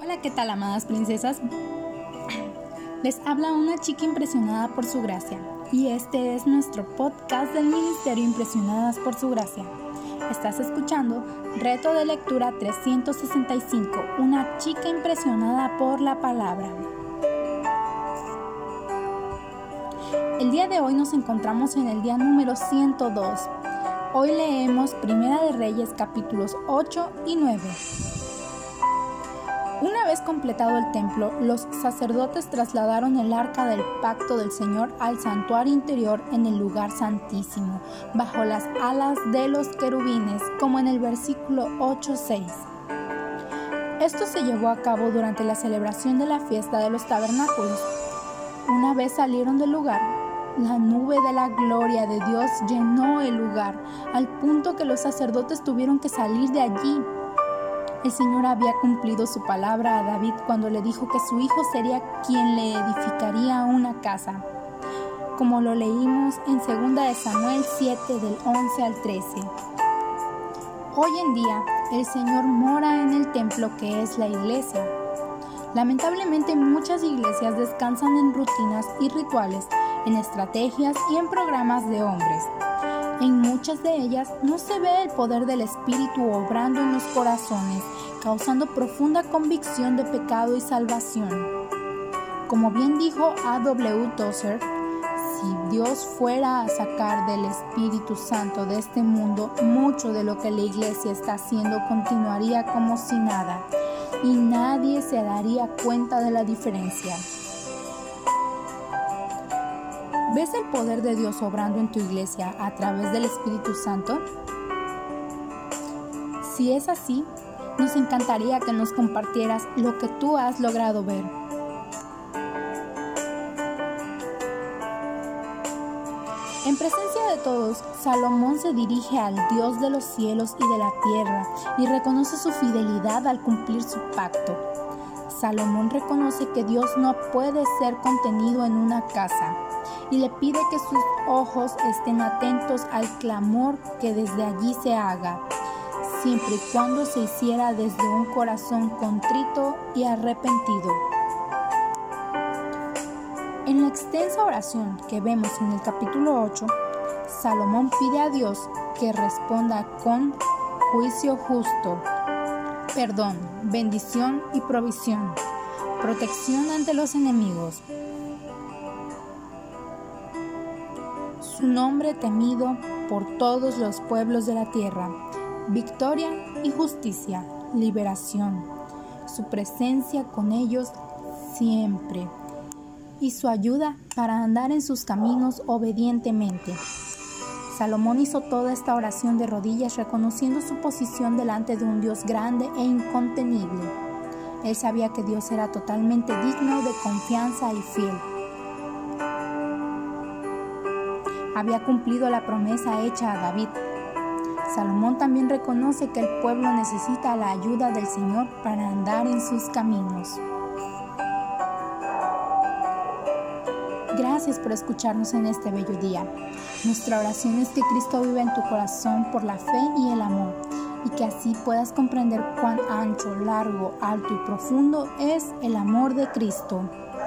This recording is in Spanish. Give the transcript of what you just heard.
Hola, ¿qué tal, amadas princesas? Les habla una chica impresionada por su gracia y este es nuestro podcast del Ministerio Impresionadas por su gracia. Estás escuchando Reto de Lectura 365, una chica impresionada por la palabra. El día de hoy nos encontramos en el día número 102. Hoy leemos Primera de Reyes capítulos 8 y 9. Una vez completado el templo, los sacerdotes trasladaron el arca del pacto del Señor al santuario interior en el lugar santísimo, bajo las alas de los querubines, como en el versículo 8.6. Esto se llevó a cabo durante la celebración de la fiesta de los tabernáculos. Una vez salieron del lugar, la nube de la gloria de Dios llenó el lugar, al punto que los sacerdotes tuvieron que salir de allí el Señor había cumplido su palabra a David cuando le dijo que su hijo sería quien le edificaría una casa, como lo leímos en 2 Samuel 7 del 11 al 13. Hoy en día, el Señor mora en el templo que es la iglesia. Lamentablemente muchas iglesias descansan en rutinas y rituales, en estrategias y en programas de hombres. En muchas de ellas no se ve el poder del Espíritu obrando en los corazones, causando profunda convicción de pecado y salvación. Como bien dijo A.W. Tozer, si Dios fuera a sacar del Espíritu Santo de este mundo, mucho de lo que la iglesia está haciendo continuaría como si nada, y nadie se daría cuenta de la diferencia. ¿Ves el poder de Dios obrando en tu iglesia a través del Espíritu Santo? Si es así, nos encantaría que nos compartieras lo que tú has logrado ver. En presencia de todos, Salomón se dirige al Dios de los cielos y de la tierra y reconoce su fidelidad al cumplir su pacto. Salomón reconoce que Dios no puede ser contenido en una casa y le pide que sus ojos estén atentos al clamor que desde allí se haga, siempre y cuando se hiciera desde un corazón contrito y arrepentido. En la extensa oración que vemos en el capítulo 8, Salomón pide a Dios que responda con juicio justo, perdón, bendición y provisión, protección ante los enemigos, su nombre temido por todos los pueblos de la tierra, victoria y justicia, liberación, su presencia con ellos siempre y su ayuda para andar en sus caminos obedientemente. Salomón hizo toda esta oración de rodillas reconociendo su posición delante de un Dios grande e incontenible. Él sabía que Dios era totalmente digno de confianza y fiel había cumplido la promesa hecha a David. Salomón también reconoce que el pueblo necesita la ayuda del Señor para andar en sus caminos. Gracias por escucharnos en este bello día. Nuestra oración es que Cristo viva en tu corazón por la fe y el amor y que así puedas comprender cuán ancho, largo, alto y profundo es el amor de Cristo.